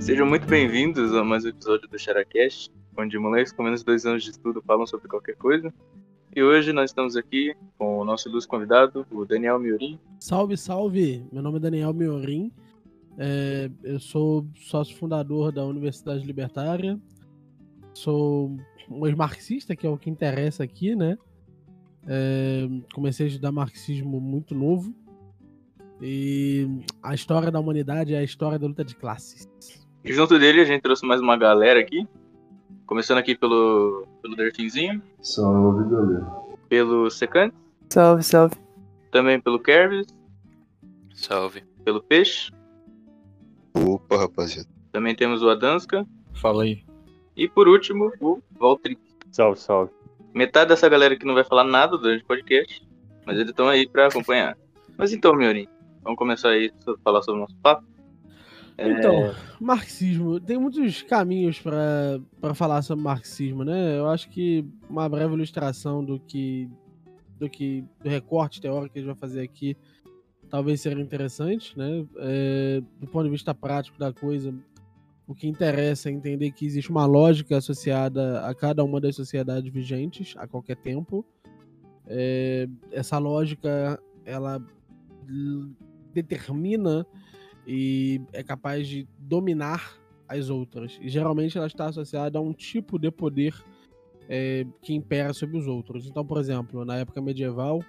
Sejam muito bem-vindos a mais um episódio do Characast, onde moleques com menos de dois anos de estudo falam sobre qualquer coisa. E hoje nós estamos aqui com o nosso ilustre convidado, o Daniel Miorim. Salve, salve! Meu nome é Daniel Miorim. É, eu sou sócio fundador da Universidade Libertária. Sou um marxista, que é o que interessa aqui, né? É, comecei a estudar marxismo muito novo. E a história da humanidade é a história da luta de classes. E junto dele a gente trouxe mais uma galera aqui. Começando aqui pelo, pelo Delfinzinho. Salve, galera. Pelo Secante. Salve, salve. Também pelo Kervis. Salve. Pelo Peixe. Opa, rapaziada. Também temos o Adanska. Fala aí. E por último, o Valtric. Salve, salve. Metade dessa galera que não vai falar nada durante o podcast, mas eles estão aí para acompanhar. Mas então, Miorim, vamos começar aí a falar sobre o nosso papo? Então, é... marxismo. Tem muitos caminhos para falar sobre marxismo, né? Eu acho que uma breve ilustração do que do que do recorte teórico que a gente vai fazer aqui talvez seja interessante, né? É, do ponto de vista prático da coisa, o que interessa é entender que existe uma lógica associada a cada uma das sociedades vigentes a qualquer tempo. É, essa lógica ela determina e é capaz de dominar as outras. E geralmente ela está associada a um tipo de poder é, que impera sobre os outros. Então, por exemplo, na época medieval,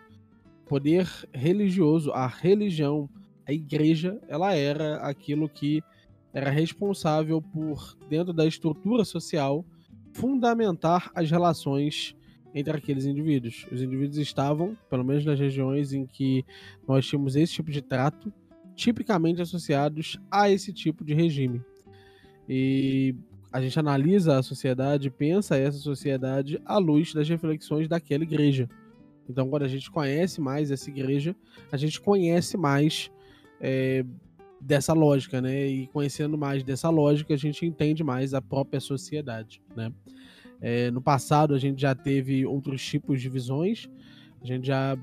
poder religioso, a religião, a igreja, ela era aquilo que era responsável por, dentro da estrutura social, fundamentar as relações entre aqueles indivíduos. Os indivíduos estavam, pelo menos nas regiões em que nós tínhamos esse tipo de trato, tipicamente associados a esse tipo de regime. E a gente analisa a sociedade, pensa essa sociedade à luz das reflexões daquela igreja. Então, quando a gente conhece mais essa igreja, a gente conhece mais é, dessa lógica, né? E conhecendo mais dessa lógica, a gente entende mais a própria sociedade, né? É, no passado, a gente já teve outros tipos de visões, a gente já,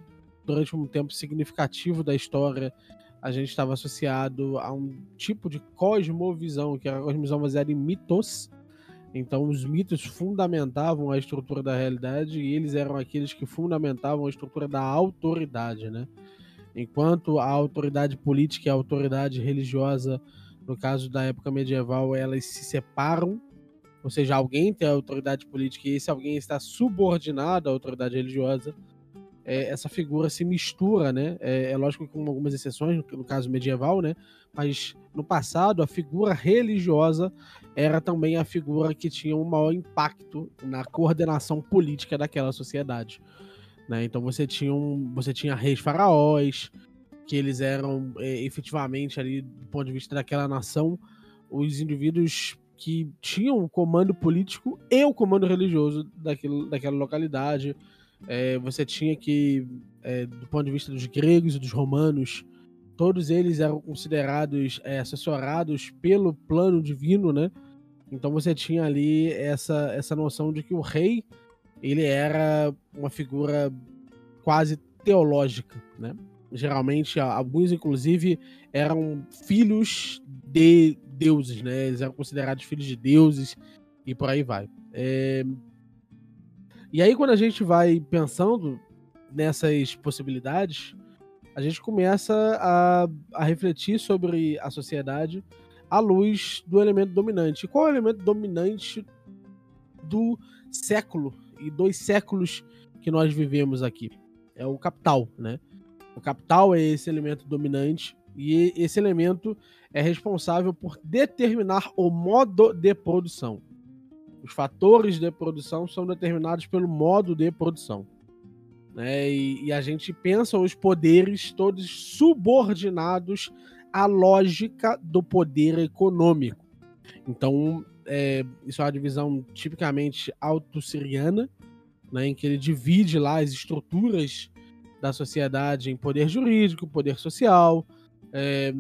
durante um tempo significativo da história, a gente estava associado a um tipo de cosmovisão, que era a cosmovisão baseada em mitos. Então, os mitos fundamentavam a estrutura da realidade e eles eram aqueles que fundamentavam a estrutura da autoridade, né? Enquanto a autoridade política e a autoridade religiosa, no caso da época medieval, elas se separam, ou seja, alguém tem autoridade política e esse alguém está subordinado à autoridade religiosa, é, essa figura se mistura, né? É, é, lógico que com algumas exceções, no, no caso medieval, né? Mas no passado, a figura religiosa era também a figura que tinha um maior impacto na coordenação política daquela sociedade. Né? Então você tinha, um, você tinha reis faraós, que eles eram é, efetivamente ali, do ponto de vista daquela nação, os indivíduos que tinham o comando político e o comando religioso daquilo, daquela localidade. É, você tinha que, é, do ponto de vista dos gregos e dos romanos, todos eles eram considerados é, assessorados pelo plano divino, né? Então você tinha ali essa, essa noção de que o rei ele era uma figura quase teológica, né? Geralmente, alguns, inclusive, eram filhos de deuses, né? Eles eram considerados filhos de deuses e por aí vai. É... E aí, quando a gente vai pensando nessas possibilidades, a gente começa a, a refletir sobre a sociedade à luz do elemento dominante. qual é o elemento dominante do século e dois séculos que nós vivemos aqui. É o capital, né? O capital é esse elemento dominante e esse elemento é responsável por determinar o modo de produção. Os fatores de produção são determinados pelo modo de produção. Né? E, e a gente pensa os poderes todos subordinados à lógica do poder econômico. Então, é, isso é uma divisão tipicamente auto-siriana, né, em que ele divide lá as estruturas da sociedade em poder jurídico, poder social, é,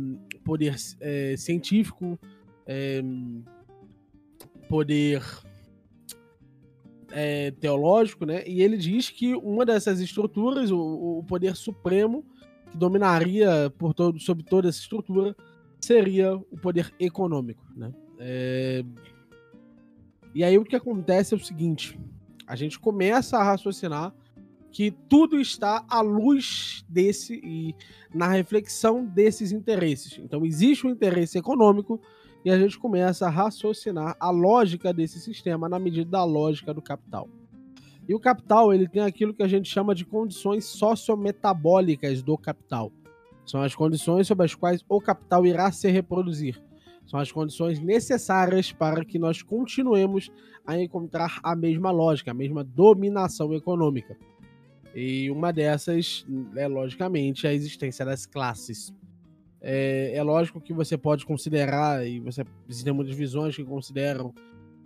poder é, científico, é, poder é, teológico, né? E ele diz que uma dessas estruturas, o, o poder supremo, que dominaria por todo, sobre toda essa estrutura, seria o poder econômico. Né? É... E aí o que acontece é o seguinte: a gente começa a raciocinar que tudo está à luz desse e na reflexão desses interesses. Então existe um interesse econômico e a gente começa a raciocinar a lógica desse sistema na medida da lógica do capital. E o capital ele tem aquilo que a gente chama de condições sociometabólicas do capital. São as condições sobre as quais o capital irá se reproduzir. São as condições necessárias para que nós continuemos a encontrar a mesma lógica, a mesma dominação econômica. E uma dessas é, logicamente, a existência das classes. É, é lógico que você pode considerar, e você existem muitas visões que consideram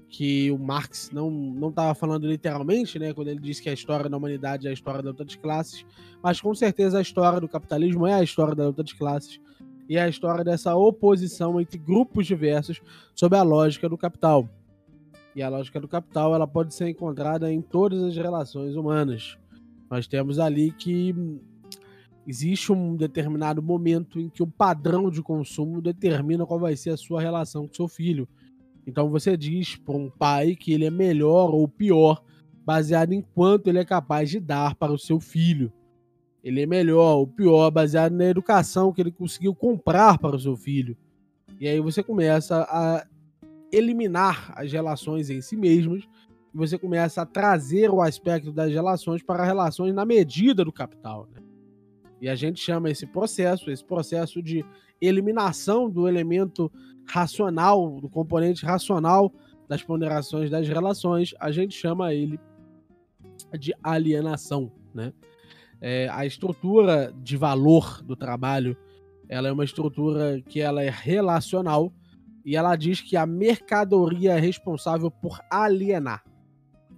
que o Marx não estava falando literalmente, né, quando ele diz que a história da humanidade é a história da luta de classes, mas com certeza a história do capitalismo é a história da luta de classes e é a história dessa oposição entre grupos diversos sob a lógica do capital. E a lógica do capital ela pode ser encontrada em todas as relações humanas. Nós temos ali que existe um determinado momento em que o padrão de consumo determina qual vai ser a sua relação com seu filho. Então você diz para um pai que ele é melhor ou pior baseado em quanto ele é capaz de dar para o seu filho. Ele é melhor ou pior baseado na educação que ele conseguiu comprar para o seu filho. E aí você começa a eliminar as relações em si mesmas você começa a trazer o aspecto das relações para relações na medida do capital. Né? E a gente chama esse processo, esse processo de eliminação do elemento racional, do componente racional das ponderações das relações, a gente chama ele de alienação. Né? É, a estrutura de valor do trabalho ela é uma estrutura que ela é relacional e ela diz que a mercadoria é responsável por alienar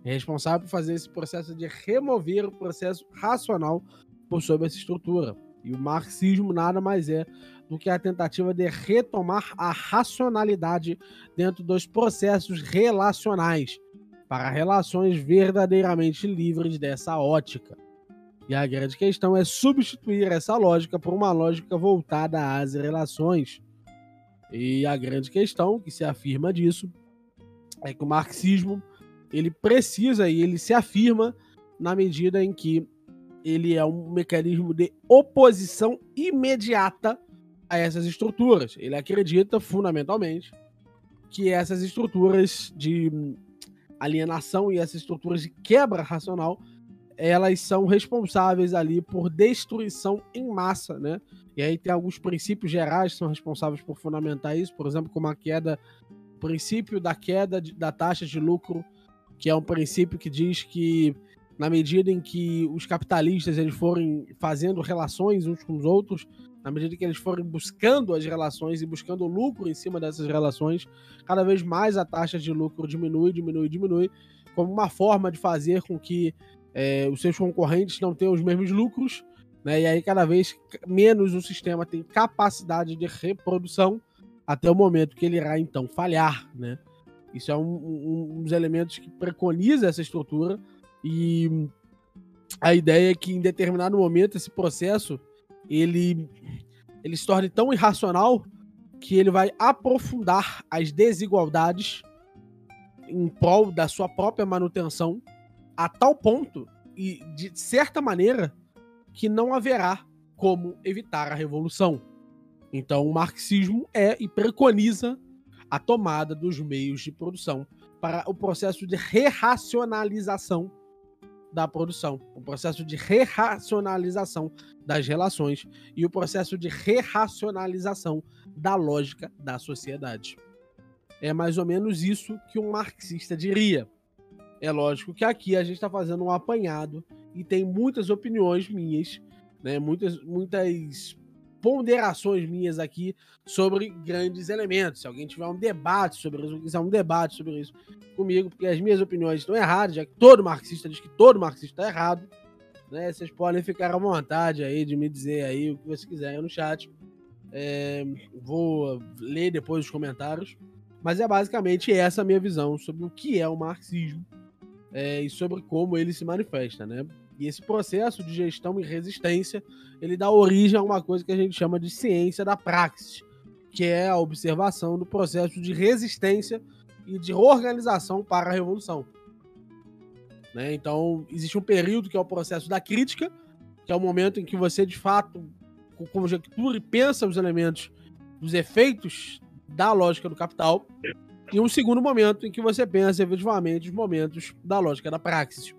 é responsável por fazer esse processo de remover o processo racional por sobre essa estrutura. E o marxismo nada mais é do que a tentativa de retomar a racionalidade dentro dos processos relacionais para relações verdadeiramente livres dessa ótica. E a grande questão é substituir essa lógica por uma lógica voltada às relações. E a grande questão que se afirma disso é que o marxismo ele precisa e ele se afirma na medida em que ele é um mecanismo de oposição imediata a essas estruturas. Ele acredita fundamentalmente que essas estruturas de alienação e essas estruturas de quebra racional elas são responsáveis ali por destruição em massa, né? E aí tem alguns princípios gerais que são responsáveis por fundamentar isso, por exemplo, como a queda, princípio da queda de, da taxa de lucro que é um princípio que diz que na medida em que os capitalistas eles forem fazendo relações uns com os outros, na medida que eles forem buscando as relações e buscando lucro em cima dessas relações, cada vez mais a taxa de lucro diminui, diminui, diminui, como uma forma de fazer com que é, os seus concorrentes não tenham os mesmos lucros, né? E aí cada vez menos o sistema tem capacidade de reprodução até o momento que ele irá então falhar, né? Isso é um, um, dos elementos que preconiza essa estrutura e a ideia é que em determinado momento esse processo ele, ele se torne tão irracional que ele vai aprofundar as desigualdades em prol da sua própria manutenção a tal ponto e de certa maneira que não haverá como evitar a revolução. Então o marxismo é e preconiza a tomada dos meios de produção para o processo de reracionalização da produção, o processo de reracionalização das relações e o processo de reracionalização da lógica da sociedade. É mais ou menos isso que um marxista diria. É lógico que aqui a gente está fazendo um apanhado e tem muitas opiniões minhas, né, muitas, muitas ponderações minhas aqui sobre grandes elementos. Se alguém tiver um debate sobre isso, quiser um debate sobre isso comigo, porque as minhas opiniões estão erradas, já que todo marxista diz que todo marxista está errado, né? Vocês podem ficar à vontade aí de me dizer aí o que vocês quiserem no chat. É, vou ler depois os comentários. Mas é basicamente essa a minha visão sobre o que é o marxismo é, e sobre como ele se manifesta, né? E esse processo de gestão e resistência, ele dá origem a uma coisa que a gente chama de ciência da praxis, que é a observação do processo de resistência e de organização para a revolução. Né? Então, existe um período que é o processo da crítica, que é o momento em que você, de fato, conjectura e pensa os elementos dos efeitos da lógica do capital, e um segundo momento em que você pensa efetivamente os momentos da lógica da praxis.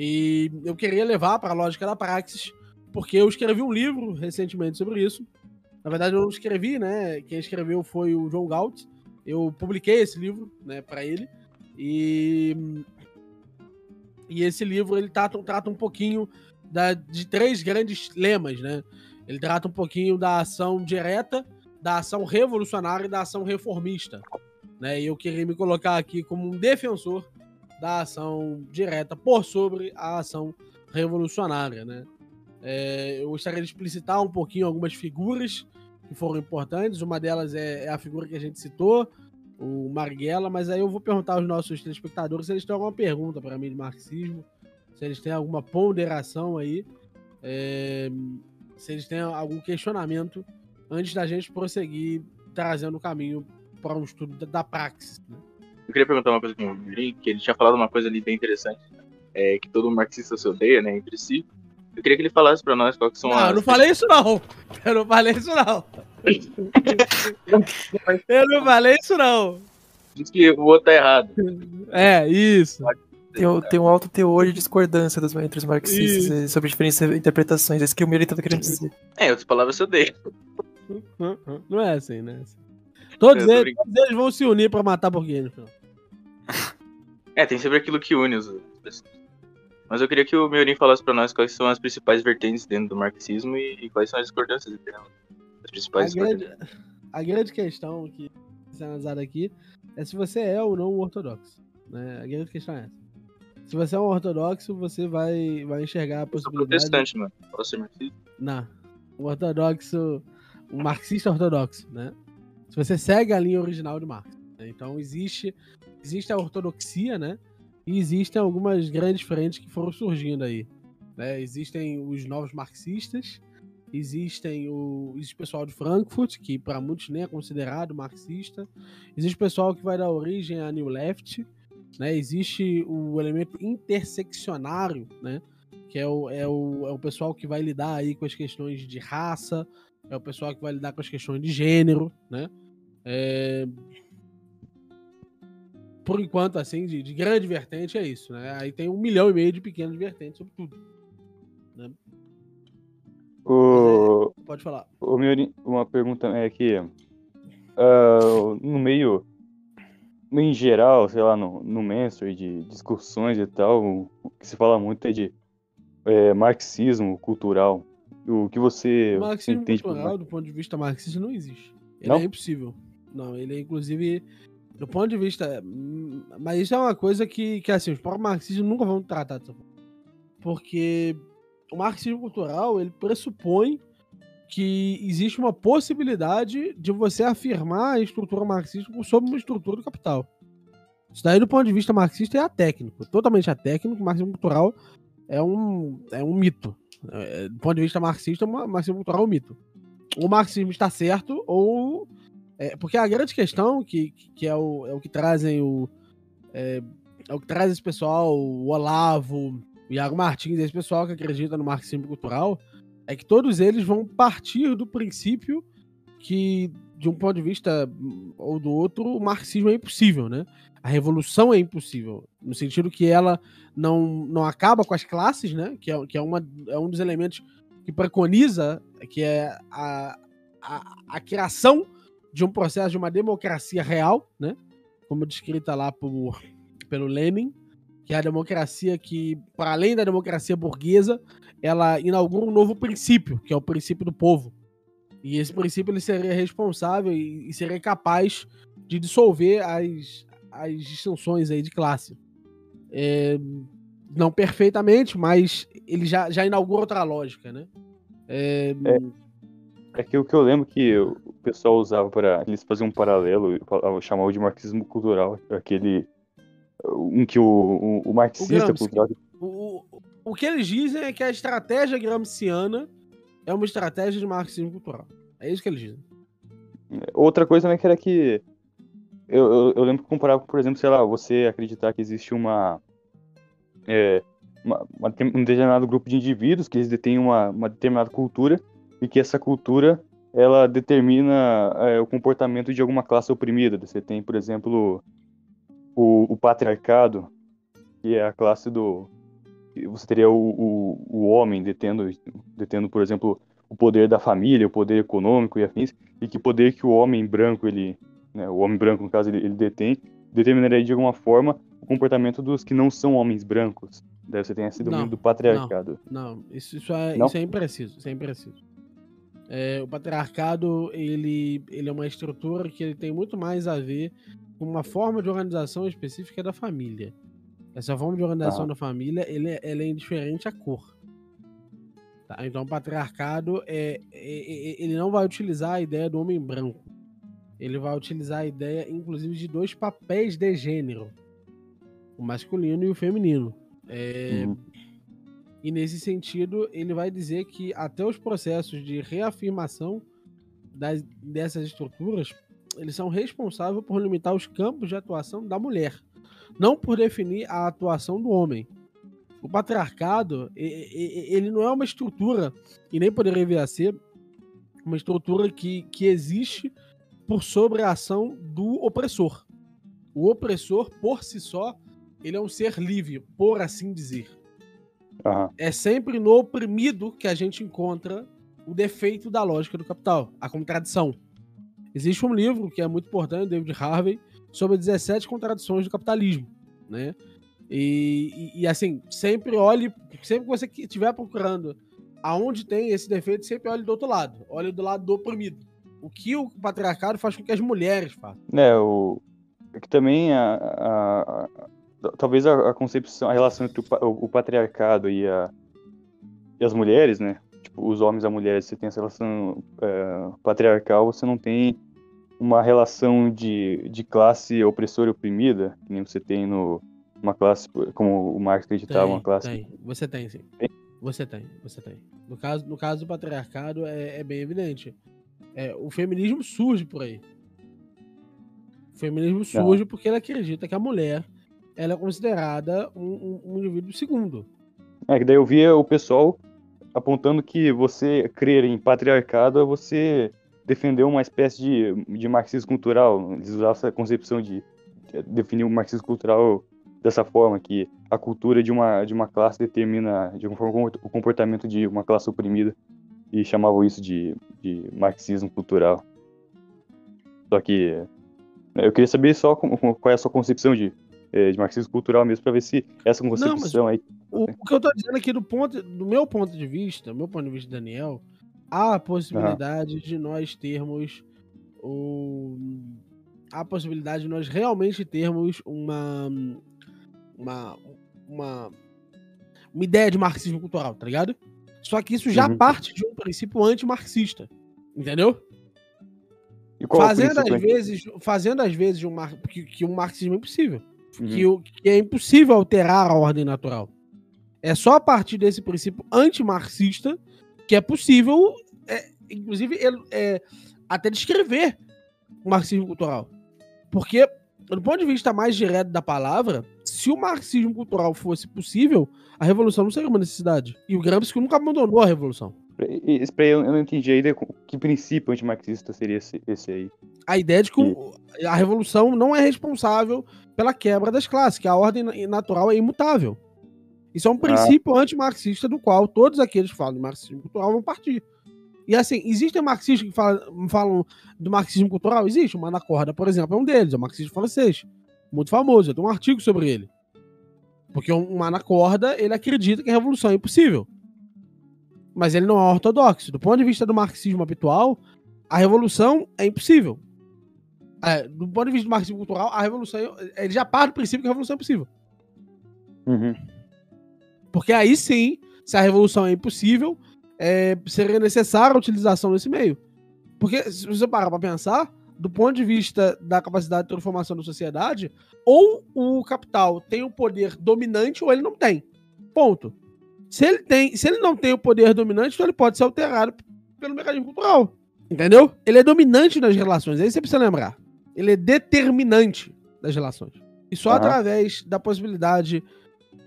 E eu queria levar para a lógica da praxis, porque eu escrevi um livro recentemente sobre isso. Na verdade, eu não escrevi, né? Quem escreveu foi o João Galt. Eu publiquei esse livro, né, para ele. E e esse livro ele trata, trata um pouquinho da, de três grandes lemas, né? Ele trata um pouquinho da ação direta, da ação revolucionária e da ação reformista. Né? E eu queria me colocar aqui como um defensor da ação direta por sobre a ação revolucionária. Né? É, eu gostaria de explicitar um pouquinho algumas figuras que foram importantes. Uma delas é, é a figura que a gente citou, o Marighella, mas aí eu vou perguntar aos nossos telespectadores se eles têm alguma pergunta para mim de marxismo, se eles têm alguma ponderação aí, é, se eles têm algum questionamento antes da gente prosseguir trazendo o caminho para um estudo da, da praxis. Né? Eu queria perguntar uma coisa com o Yuri, que ele tinha falado uma coisa ali bem interessante, é, que todo marxista se odeia, né, entre si. Eu queria que ele falasse para nós quais são não, as... eu não falei isso não. Eu não falei isso não. eu não falei isso não. Diz que o outro tá errado. É, isso. Tem, tem um alto teor de discordância dos, entre os marxistas isso. sobre diferentes interpretações. É isso que o Miri tá querendo dizer. É, outras palavras se odeia. Não é assim, né? Todos, eles, todos eles, vão se unir pra matar no final. É, tem sempre aquilo que une os pessoas. Mas eu queria que o Meurin falasse para nós quais são as principais vertentes dentro do marxismo e, e quais são as discordâncias entre elas. As principais a grande, a grande questão que é analisada aqui é se você é ou não um ortodoxo. Né? A grande questão é essa. Se você é um ortodoxo, você vai, vai enxergar a possibilidade. Eu sou protestante, mano. Posso ser marxista? Não. Um ortodoxo. Um marxista ortodoxo, né? Se você segue a linha original de Marx. Né? Então existe, existe a ortodoxia, né? E existem algumas grandes frentes que foram surgindo aí. Né? Existem os novos marxistas, existem o, existe o pessoal de Frankfurt, que para muitos nem é considerado marxista, existe o pessoal que vai dar origem à New Left, né? existe o elemento interseccionário, né? que é o, é, o, é o pessoal que vai lidar aí com as questões de raça, é o pessoal que vai lidar com as questões de gênero, né? É, por enquanto, assim, de, de, grande vertente é isso, né? Aí tem um milhão e meio de pequenas vertentes sobre tudo. Né? O... É, pode falar. O meu, uma pergunta é que uh, no meio, em geral, sei lá, no, no menso de discussões e tal, o que se fala muito é de é, marxismo cultural. O que você o marxismo entende cultural, do ponto de vista marxista, não existe. Ele não? é impossível. Não, ele é inclusive do ponto de vista. Hum, mas isso é uma coisa que, que assim, os próprios marxistas nunca vão tratar forma. Porque o marxismo cultural ele pressupõe que existe uma possibilidade de você afirmar a estrutura marxista sob uma estrutura do capital. Isso daí, do ponto de vista marxista, é atécnico. Totalmente atécnico. O marxismo cultural é um, é um mito. É, do ponto de vista marxista, o marxismo cultural é um mito. O marxismo está certo ou é, porque a grande questão, que, que é, o, é o que trazem o. É, é, o que traz esse pessoal, o Olavo, o Iago Martins, esse pessoal que acredita no marxismo cultural, é que todos eles vão partir do princípio que, de um ponto de vista ou do outro, o marxismo é impossível, né? A revolução é impossível, no sentido que ela não, não acaba com as classes, né? Que é, que é, uma, é um dos elementos que preconiza, que é a, a, a criação de um processo de uma democracia real, né? Como descrita lá por, pelo Lenin, que é a democracia que, para além da democracia burguesa, ela inaugura um novo princípio, que é o princípio do povo. E esse princípio ele seria responsável e, seria capaz de dissolver as, as distinções aí de classe. É, não perfeitamente, mas ele já, já inaugura outra lógica, né? É, é, é que o que eu lembro que pessoal usava para eles faziam um paralelo, chamavam de marxismo cultural, aquele um que o, o, o marxista o cultural. O, o que eles dizem é que a estratégia gramsciana é uma estratégia de marxismo cultural. É isso que eles dizem. Outra coisa também que era que. Eu, eu, eu lembro que comparava, por exemplo, sei lá, você acreditar que existe uma. É, uma, uma, um determinado grupo de indivíduos que eles detêm uma, uma determinada cultura e que essa cultura ela determina é, o comportamento de alguma classe oprimida. Você tem, por exemplo, o, o patriarcado, que é a classe do. Você teria o, o, o homem detendo, detendo, por exemplo, o poder da família, o poder econômico e afins, e que poder que o homem branco, ele, né, o homem branco, no caso, ele, ele detém, determinaria de alguma forma o comportamento dos que não são homens brancos. Você tem esse domínio Não, do patriarcado. Não, isso, isso, é, Não? isso é impreciso. Isso é impreciso. É, o patriarcado ele, ele é uma estrutura que ele tem muito mais a ver com uma forma de organização específica da família. Essa forma de organização Aham. da família ele, é- ela é indiferente à cor. Tá? Então, o patriarcado é, é- é- ele não vai utilizar a ideia do homem branco. Ele vai utilizar a ideia, inclusive, de dois papéis de gênero: o masculino e o feminino. É, Uhum. E nesse sentido, ele vai dizer que até os processos de reafirmação das, dessas estruturas, eles são responsáveis por limitar os campos de atuação da mulher, não por definir a atuação do homem. O patriarcado, ele não é uma estrutura, e nem poderia vir a ser, uma estrutura que, que existe por sobre a ação do opressor. O opressor, por si só, ele é um ser livre, por assim dizer Aham. é sempre no oprimido que a gente encontra o defeito da lógica do capital, a contradição. Existe um livro que é muito importante, do David Harvey, sobre 17 contradições do capitalismo, né? E, e- e, assim, sempre olhe, sempre que você estiver procurando aonde tem esse defeito, sempre olhe do outro lado, olhe do lado do oprimido. O que o patriarcado faz com que as mulheres façam. É, o. é Que também a- talvez a, a concepção, a relação entre o, o- o patriarcado e, a, e as mulheres, né? Tipo, os homens e as mulheres, você tem essa relação é, patriarcal, você não tem uma relação de, de classe opressora e oprimida, que nem você tem no uma classe, como o Marx acreditava, uma classe. tem. Você tem, sim. Tem? Você tem, você tem. No caso, no caso do patriarcado, é, é bem evidente. É, o feminismo surge por aí. O feminismo surge porque ele acredita que a mulher ela é considerada um, um- um indivíduo segundo. É, que daí eu via o pessoal apontando que você crer em patriarcado é você defender uma espécie de, de marxismo cultural. Eles usavam essa concepção de de definir o marxismo cultural dessa forma, que a cultura de uma, de uma classe determina de alguma forma o comportamento de uma classe oprimida e chamavam isso de, de marxismo cultural. Só que né, eu queria saber só qual é a sua concepção de, de marxismo cultural mesmo, para ver se essa concepção aí O, o que eu tô dizendo aqui do ponto, do meu ponto de vista, meu ponto de vista, Daniel, há a possibilidade de nós termos o há a possibilidade de nós realmente termos uma uma uma, uma ideia de marxismo cultural, tá ligado? Só que isso já Uhum. parte de um princípio antimarxista, entendeu? É Fazendo às vezes, fazendo às vezes um mar... que, que um marxismo é impossível, Uhum. que, que é impossível alterar a ordem natural. É só a partir desse princípio antimarxista que é possível, é, inclusive, ele- é, até descrever o marxismo cultural. Porque, do ponto de vista mais direto da palavra, se o marxismo cultural fosse possível, a revolução não seria uma necessidade. E o Gramsci nunca abandonou a revolução. E- e- Espera aí, eu eu não entendi ainda que princípio antimarxista seria esse, esse aí. a ideia de que o- a revolução não é responsável pela quebra das classes, que a ordem na- natural é imutável. Isso é um princípio antimarxista do qual todos aqueles que falam de marxismo cultural vão partir. E assim, existem marxistas que falam, falam do marxismo cultural? Existe. O Manacorda, por exemplo, é um deles, é um marxista francês. Muito famoso, eu tenho um artigo sobre ele. Porque o Manacorda, ele acredita que a revolução é impossível. Mas ele não é ortodoxo. Do ponto de vista do marxismo habitual, a revolução é impossível. É, do ponto de vista do marxismo cultural, a revolução, ele já parte do princípio que a revolução é impossível. Uhum. Porque aí sim, se a revolução é impossível, é, seria necessária a utilização desse meio. Porque se você parar para pensar, do ponto de vista da capacidade de transformação da sociedade, ou o capital tem o poder dominante ou ele não tem. Ponto. Se ele, tem, se ele não tem o poder dominante, então ele pode ser alterado pelo mecanismo cultural. Entendeu? Ele é dominante nas relações, aí você precisa lembrar. Ele é determinante das relações. E só Aham. através da possibilidade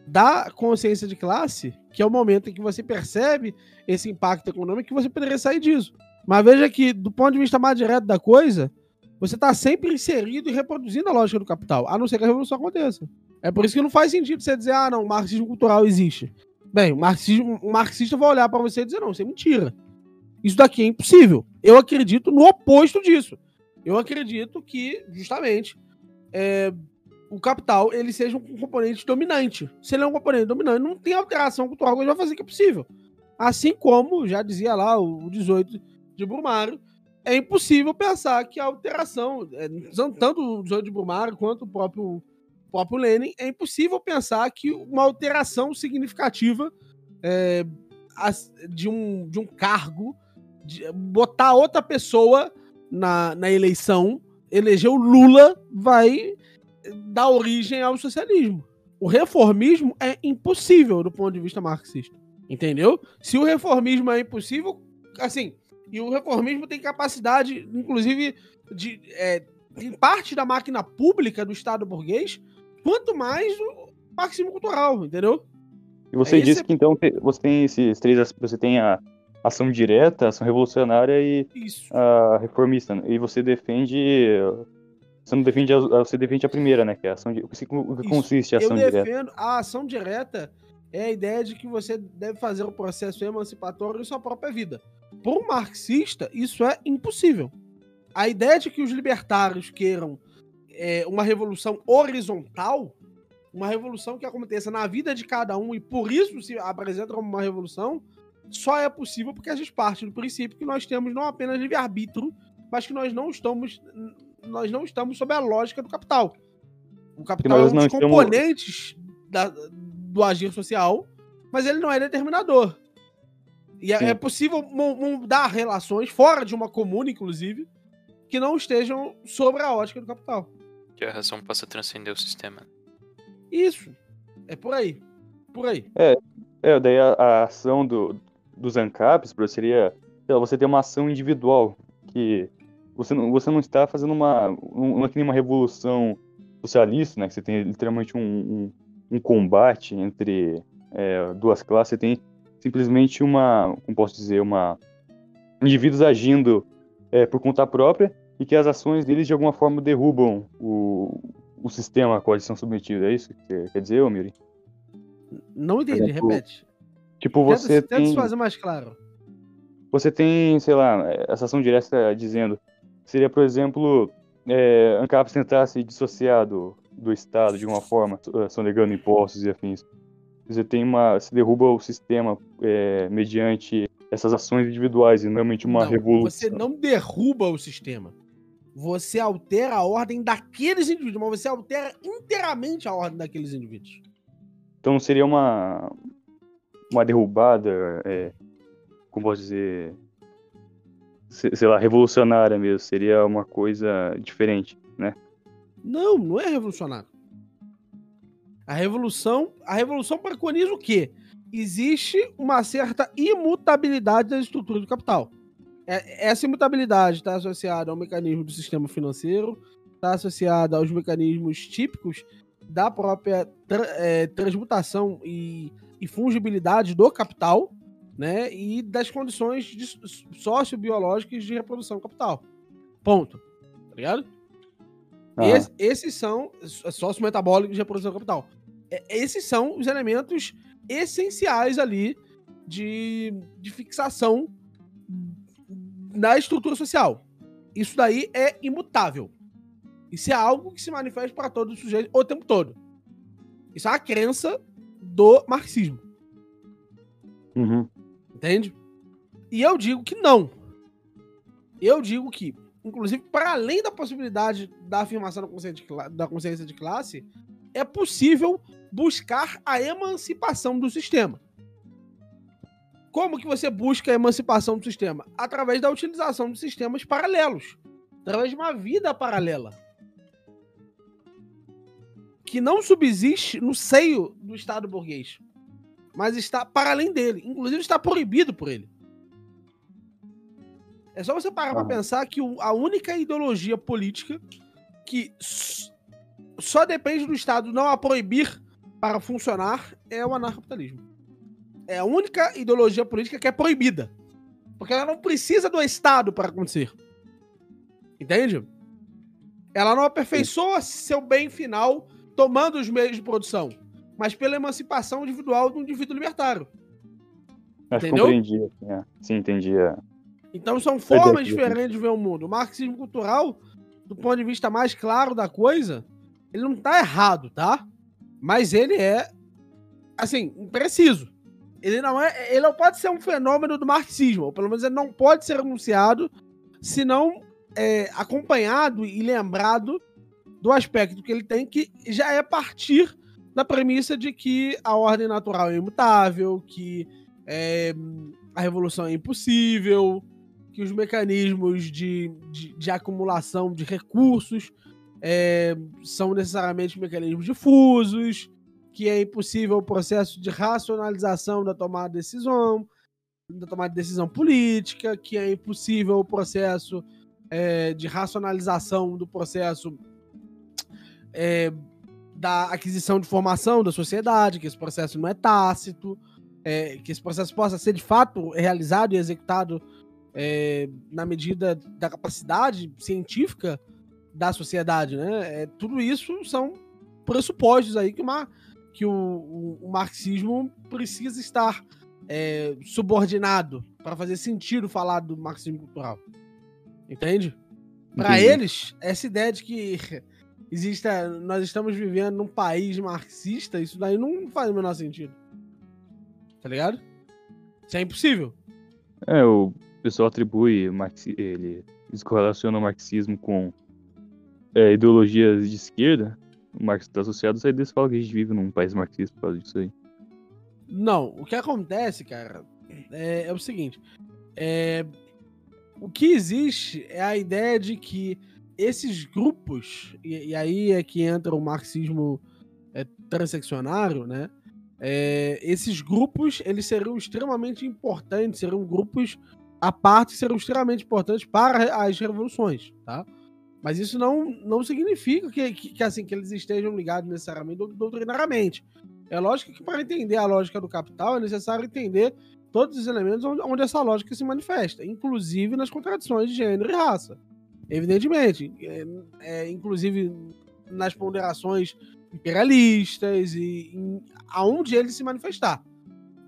da consciência de classe, que é o momento em que você percebe esse impacto econômico, que você poderia sair disso. Mas veja que, do ponto de vista mais direto da coisa, você está sempre inserido e reproduzindo a lógica do capital, a não ser que a revolução aconteça. É por isso que não faz sentido você dizer, ah, não, o marxismo cultural existe. Bem, o, marxismo, o marxista vai olhar para você e dizer, não, isso é mentira. Isso daqui é impossível. Eu acredito no oposto disso. Eu acredito que, justamente, é, o capital ele seja um componente dominante. Se ele é um componente dominante, não tem alteração que ele vai fazer que é possível. Assim como, já dizia lá o 18 de Brumário, é impossível pensar que a alteração, é, tanto o 18 de Brumário quanto o próprio, o próprio Lenin, é impossível pensar que uma alteração significativa é, de, um, de um cargo, de botar outra pessoa na, na eleição, eleger o Lula, vai dar origem ao socialismo. O reformismo é impossível do ponto de vista marxista. Entendeu? Se o reformismo é impossível, assim, e o reformismo tem capacidade, inclusive, de. É, em parte da máquina pública do Estado burguês, quanto mais o marxismo cultural, entendeu? E você Aí disse que então você tem esses três, você tem a ação direta, ação revolucionária e Isso. a reformista. né? E você defende, você não defende, a, você defende a primeira, né? Que é a ação de, o que, Isso. consiste a Eu ação direta? defendo a ação direta é a ideia de que você deve fazer o processo emancipatório em sua própria vida. Para um marxista, isso é impossível. A ideia de que os libertários queiram é, uma revolução horizontal, uma revolução que aconteça na vida de cada um e por isso se apresenta como uma revolução, só é possível porque a gente parte do princípio que nós temos não apenas livre-arbítrio, mas que nós não estamos nós não estamos sob a lógica do capital. O capital é um dos estamos- componentes da- do agir social, mas ele não é determinador. E é, é possível mu- mudar relações fora de uma comuna, inclusive, que não estejam sobre a ótica do capital. Que a razão possa transcender o sistema. Isso. É por aí. Por aí. É, daí a, a ação do, dos ANCAPs seria você ter uma ação individual que você não, você não está fazendo uma, um, não é que nem uma revolução socialista, né? Que você tem literalmente um, um, um combate entre é, duas classes, você tem simplesmente uma, como posso dizer, uma indivíduos agindo é, por conta própria e que as ações deles de alguma forma derrubam o, o sistema a qual eles são submetidos. É isso que você quer dizer, ô Miri? Não entendi, exemplo, repete. Tipo, Tenta, você tenta se tem... fazer mais claro. Você tem, sei lá, essa ação direta dizendo, seria, por exemplo, é, ANCAP tentar se dissociar do, do Estado de uma forma, eh, sonegando impostos e afins. Você tem uma, se derruba o sistema é, mediante essas ações individuais e não realmente uma Não, revolução. Você não derruba o sistema. Você altera a ordem daqueles indivíduos, mas você altera inteiramente a ordem daqueles indivíduos. Então seria uma, uma derrubada, é, como posso dizer, se- sei lá, revolucionária mesmo. Seria uma coisa diferente, né? Não, não é revolucionário. A revolução, a revolução preconiza o quê? Existe uma certa imutabilidade das estruturas do capital. É- Essa imutabilidade está associada ao mecanismo do sistema financeiro, está associada aos mecanismos típicos da própria tra- eh, transmutação e, e fungibilidade do capital, né? E das condições de so- sociobiológicas de reprodução do capital. Ponto. Tá ligado? Ah, Esse- esses são sociometabólicos de reprodução do capital. É, Esses são os elementos essenciais ali de, de fixação na estrutura social. Isso daí é imutável. Isso é algo que se manifesta para todos os sujeitos o tempo todo. Isso é a crença do marxismo. uhum. Entende? E eu digo que não. Eu digo que, inclusive, para além da possibilidade da afirmação da consciência de, da consciência de classe, é possível buscar a emancipação do sistema. Como que você busca a emancipação do sistema? Através da utilização de sistemas paralelos. Através de uma vida paralela. Que não subsiste no seio do Estado burguês mas está para além dele. Inclusive está proibido por ele. É só você parar pra Aham. pensar que a única ideologia política que só depende do Estado não a proibir para funcionar é o anarcapitalismo. É a única ideologia política que é proibida. Porque ela não precisa do Estado para acontecer. Entende? Ela não aperfeiçoa seu bem final tomando os meios de produção, mas pela emancipação individual do indivíduo libertário. Acho Entendeu? compreendi. assim, é. Sim, entendi. é. Então são formas diferentes de ver o mundo. O marxismo cultural, do ponto de vista mais claro da coisa, ele não tá errado, tá? Mas ele é, assim, impreciso. Ele não é, ele não pode ser um fenômeno do marxismo, ou pelo menos ele não pode ser anunciado se não é, acompanhado e lembrado do aspecto que ele tem, que já é partir da premissa de que a ordem natural é imutável, que é, a revolução é impossível, que os mecanismos de, de, de acumulação de recursos é, são necessariamente mecanismos difusos, que é impossível o processo de racionalização da tomada de decisão, da tomada de decisão política, que é impossível o processo é, de racionalização do processo é, da aquisição de informação da sociedade, que esse processo não é tácito, é, que esse processo possa ser de fato realizado e executado é, na medida da capacidade científica da sociedade, né? É, tudo isso são pressupostos aí que, uma, que o, o- o marxismo precisa estar é, subordinado para fazer sentido falar do marxismo cultural. Entende? Para eles, essa ideia de que exista, nós estamos vivendo num país marxista, isso daí não faz o menor sentido. Tá ligado? Isso é impossível. É, o pessoal atribui ele eles correlacionam o marxismo com é, ideologias de esquerda. O Marx está associado, aí eles falam que a gente vive num país marxista por causa disso aí. Não, o que acontece, cara, é, é o seguinte. é, o que existe é a ideia de que esses grupos, e, e aí é que entra o marxismo é, transeccionário, né? É, esses grupos, eles seriam extremamente importantes, seriam grupos à parte, seriam extremamente importantes para as revoluções, tá? Mas isso não, não significa que, que, que, assim, que eles estejam ligados necessariamente dou- doutrinariamente. É lógico que para entender a lógica do capital é necessário entender todos os elementos onde, onde essa lógica se manifesta, inclusive nas contradições de gênero e raça. Evidentemente, é, é, inclusive nas ponderações imperialistas e em, aonde ele se manifestar.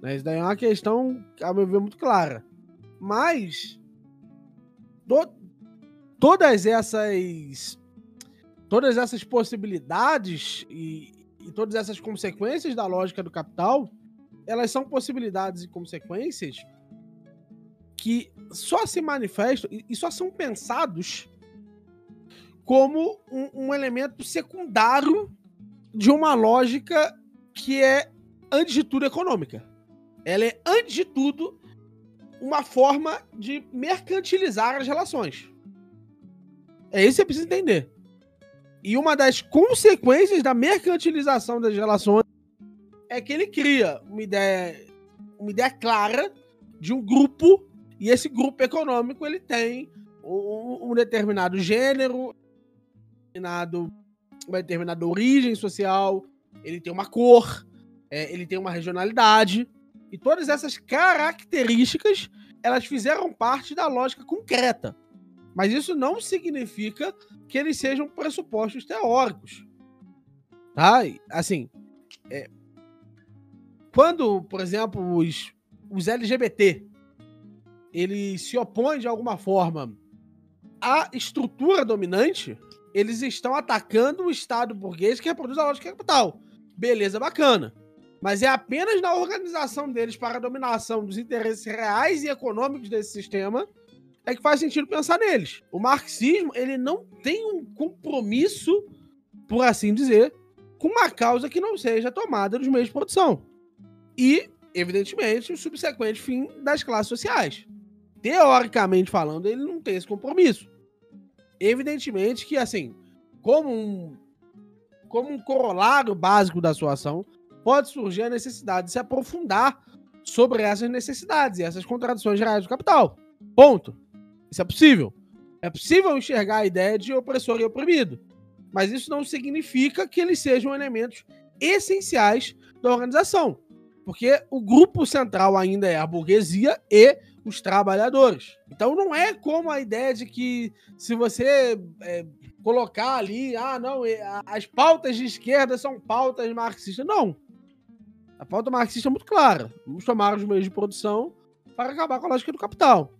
Né? Isso daí é uma questão, a meu ver, muito clara. Mas to- todas essas todas essas possibilidades e, e todas essas consequências da lógica do capital, elas são possibilidades e consequências que só se manifestam e, só são pensados como um, um elemento secundário de uma lógica que é, antes de tudo, econômica. Ela é, antes de tudo, uma forma de mercantilizar as relações. É isso que você precisa entender. E uma das consequências da mercantilização das relações é que ele cria uma ideia, uma ideia clara de um grupo, e esse grupo econômico ele tem um, um determinado gênero, determinado, uma determinada origem social, ele tem uma cor, é, ele tem uma regionalidade, e todas essas características elas fizeram parte da lógica concreta. Mas isso não significa que eles sejam pressupostos teóricos. Tá? Assim, é, quando, por exemplo, os, os LGBT eles se opõem de alguma forma à estrutura dominante, eles estão atacando o Estado burguês que reproduz a lógica capital. Beleza, bacana. Mas é apenas na organização deles para a dominação dos interesses reais e econômicos desse sistema é que faz sentido pensar neles. O marxismo, ele não tem um compromisso, por assim dizer, com uma causa que não seja tomada dos meios de produção. E, evidentemente, o subsequente fim das classes sociais. Teoricamente falando, ele não tem esse compromisso. Evidentemente que, assim, como um, como um corolário básico da sua ação, pode surgir a necessidade de se aprofundar sobre essas necessidades e essas contradições gerais do capital. Ponto. Isso é possível. É possível enxergar a ideia de opressor e oprimido. Mas isso não significa que eles sejam elementos essenciais da organização. Porque o grupo central ainda é a burguesia e os trabalhadores. Então não é como a ideia de que se você é, colocar ali, ah, não, é, as pautas de esquerda são pautas marxistas. Não. A pauta marxista é muito clara. Vamos tomar os meios de produção para acabar com a lógica do capital.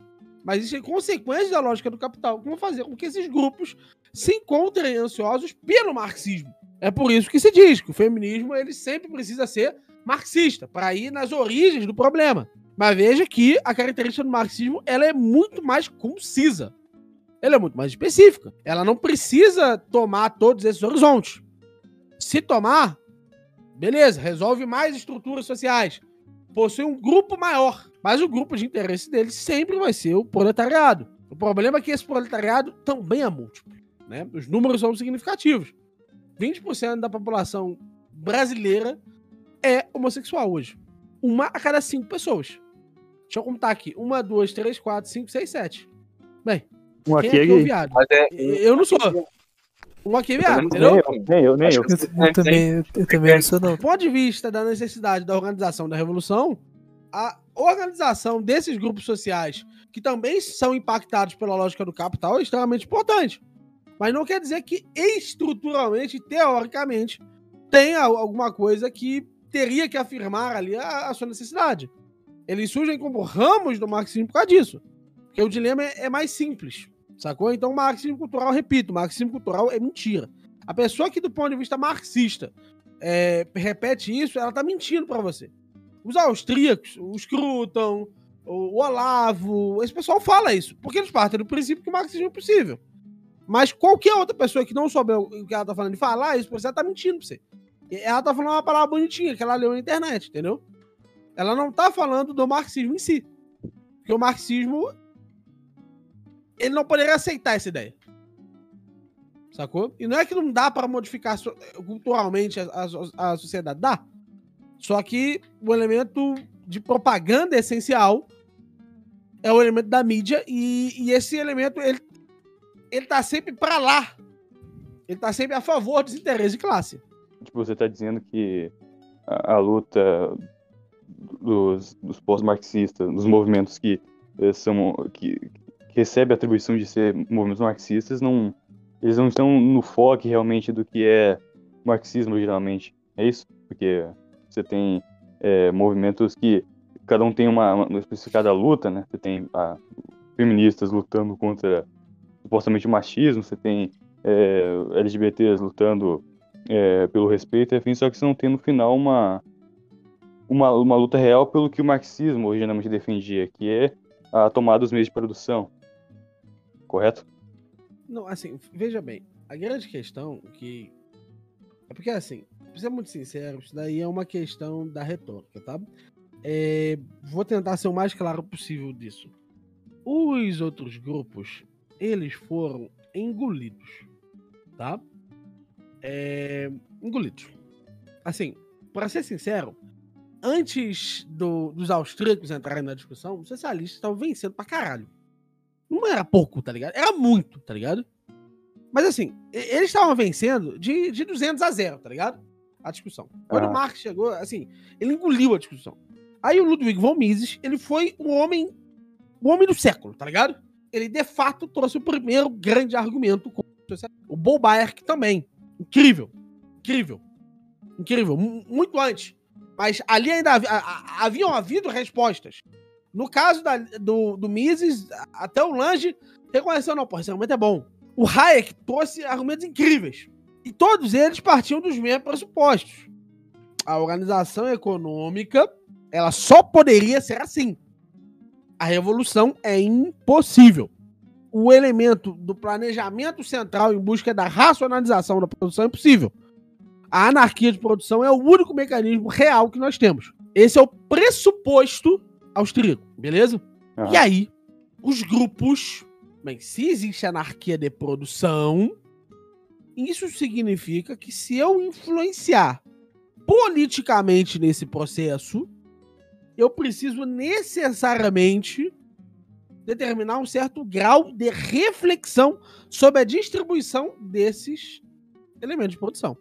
Mas isso é consequência da lógica do capital, que vão fazer com que esses grupos se encontrem ansiosos pelo marxismo. É por isso que se diz que o feminismo ele sempre precisa ser marxista, para ir nas origens do problema. Mas veja que a característica do marxismo ela é muito mais concisa. Ela é muito mais específica. Ela não precisa tomar todos esses horizontes. Se tomar, beleza, resolve mais estruturas sociais. Possui um grupo maior. Mas o grupo de interesse dele sempre vai ser o proletariado. O problema é que esse proletariado também é múltiplo. Né? Os números são significativos. 20% da população brasileira é homossexual hoje. Uma a cada cinco pessoas. Deixa eu contar aqui. Uma, duas, três, quatro, cinco, seis, sete. Bem, Um aqui é é que é viado? É. Eu não sou. Um aqui é viado, Nem entendeu? Nem eu, nem eu, eu. que- Eu, eu também, eu, eu também não sou, não. Do ponto de vista da necessidade da organização da revolução, a organização desses grupos sociais, que também são impactados pela lógica do capital, é extremamente importante. Mas não quer dizer que estruturalmente, teoricamente, tenha alguma coisa que teria que afirmar ali a, a sua necessidade. Eles surgem como ramos do marxismo por causa disso. Porque o dilema é, é mais simples, sacou? Então, o marxismo cultural, repito, marxismo cultural é mentira. A pessoa que, do ponto de vista marxista, é, repete isso, ela tá mentindo pra você. Os austríacos, o Scruton, o Olavo, esse pessoal fala isso, porque eles partem do princípio que o marxismo é possível. Mas qualquer outra pessoa que não souber o que ela tá falando e falar isso, você tá mentindo pra você. Ela tá falando uma palavra bonitinha que ela leu na internet, entendeu? Ela não tá falando do marxismo em si. Porque o marxismo ele não poderia aceitar essa ideia. Sacou? E não é que não dá para modificar culturalmente a, a- a sociedade, dá. Só que o elemento de propaganda essencial é o elemento da mídia e, e esse elemento ele, ele tá sempre para lá. Ele tá sempre a favor dos interesses de classe. Tipo, você tá dizendo que a, a luta dos, dos pós-marxistas, dos movimentos que eh, são que, que recebem a atribuição de ser movimentos marxistas, não eles não estão no foco realmente do que é marxismo geralmente. É isso? Porque você tem eh, movimentos que cada um tem uma, uma especificada luta, né? Você tem a, feministas lutando contra supostamente o machismo, você tem eh, LGBTs lutando é, pelo respeito, enfim, só que você não tem no final uma, uma, uma luta real pelo que o marxismo originalmente defendia, que é a tomada dos meios de produção. Correto? Não, assim, veja bem, a grande questão que. É porque, assim, ser muito sincero, isso daí é uma questão da retórica, tá? É, vou tentar ser o mais claro possível disso. Os outros grupos, eles foram engolidos, tá? É, engolidos. Assim, para ser sincero, antes do- dos austríacos entrarem na discussão, os socialistas estavam vencendo pra caralho. Não era pouco, tá ligado? Era muito, tá ligado? Mas assim, eles estavam vencendo de, de 200 a 0, tá ligado? A discussão. Quando Ah. o Marx chegou, assim, ele engoliu a discussão. Aí o Ludwig von Mises, ele foi o homem, o homem do século, tá ligado? Ele de fato trouxe o primeiro grande argumento contra o socialismo. O Bolbaerk também. Incrível. Incrível. Incrível. mu- Muito antes. Mas ali ainda haviam havido respostas. No caso da- do, do Mises, até o Lange reconheceu, não, porra, esse argumento é bom. O Hayek trouxe argumentos incríveis. E todos eles partiam dos mesmos pressupostos. A organização econômica, ela só poderia ser assim. A revolução é impossível. O elemento do planejamento central em busca da racionalização da produção é impossível. A anarquia de produção é o único mecanismo real que nós temos. Esse é o pressuposto austríaco, beleza? Aham. E aí, os grupos. Bem, se existe anarquia de produção, isso significa que se eu influenciar politicamente nesse processo, eu preciso necessariamente determinar um certo grau de reflexão sobre a distribuição desses elementos de produção.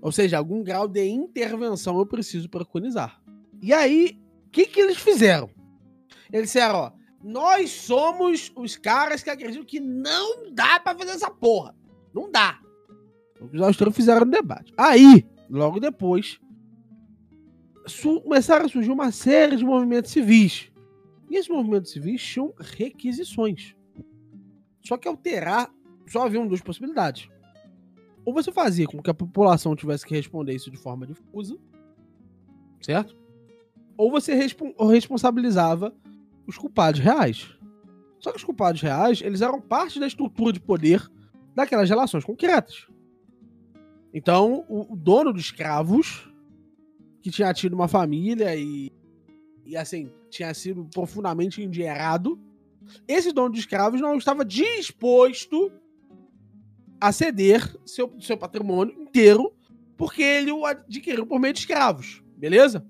Ou seja, algum grau de intervenção eu preciso preconizar. E aí, o que, que eles fizeram? Eles disseram, ó, nós somos os caras que acreditam que não dá pra fazer essa porra. Não dá. Os austríacos fizeram no debate. Aí, logo depois, começaram a surgir uma série de movimentos civis. E esses movimentos civis tinham requisições. Só que alterar, só havia duas possibilidades. Ou você fazia com que a população tivesse que responder isso de forma difusa, certo? Ou você respon- ou responsabilizava os culpados reais. Só que os culpados reais, eles eram parte da estrutura de poder daquelas relações concretas. Então, o, o dono dos escravos, que tinha tido uma família e, e assim, tinha sido profundamente endinheirado, esse dono de escravos não estava disposto a ceder seu, seu patrimônio inteiro porque ele o adquiriu por meio de escravos, beleza?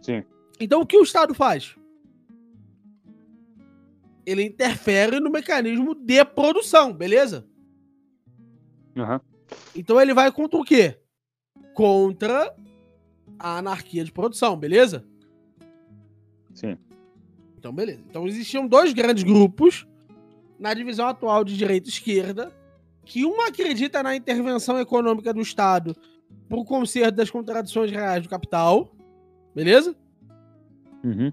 Sim. Então o que o Estado faz? Ele interfere no mecanismo de produção, beleza? Aham. Então ele vai contra o quê? Contra a anarquia de produção, beleza? Sim. Então, beleza. Então existiam dois grandes grupos na divisão atual de direita e esquerda, que um acredita na intervenção econômica do Estado para o conserto das contradições reais do capital, beleza? Uhum.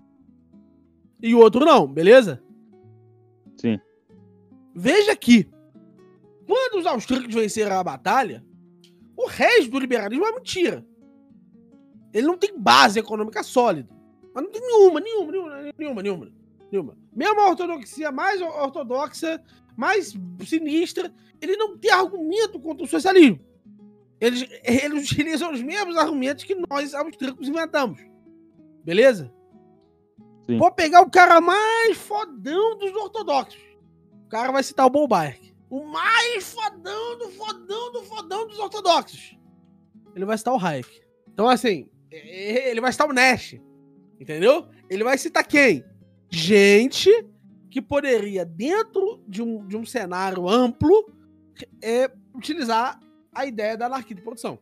E o outro não, beleza? Sim. Veja que, quando os austríacos venceram a batalha, o resto do liberalismo é mentira. Ele não tem base econômica sólida. Mas não tem nenhuma, nenhuma, nenhuma, nenhuma, nenhuma. nenhuma. Mesmo a ortodoxia mais ortodoxa, mais sinistra, ele não tem argumento contra o socialismo. Eles, eles utilizam os mesmos argumentos que nós, austríacos, inventamos. Beleza? Sim. Vou pegar o cara mais fodão dos ortodoxos. O cara vai citar o Bolbaerk. O mais fodão do fodão do fodão dos ortodoxos. Ele vai citar o Hayek. Então, assim, ele vai citar o Nash. Entendeu? Ele vai citar quem? Gente que poderia, dentro de um, de um cenário amplo, é, utilizar a ideia da anarquia de produção.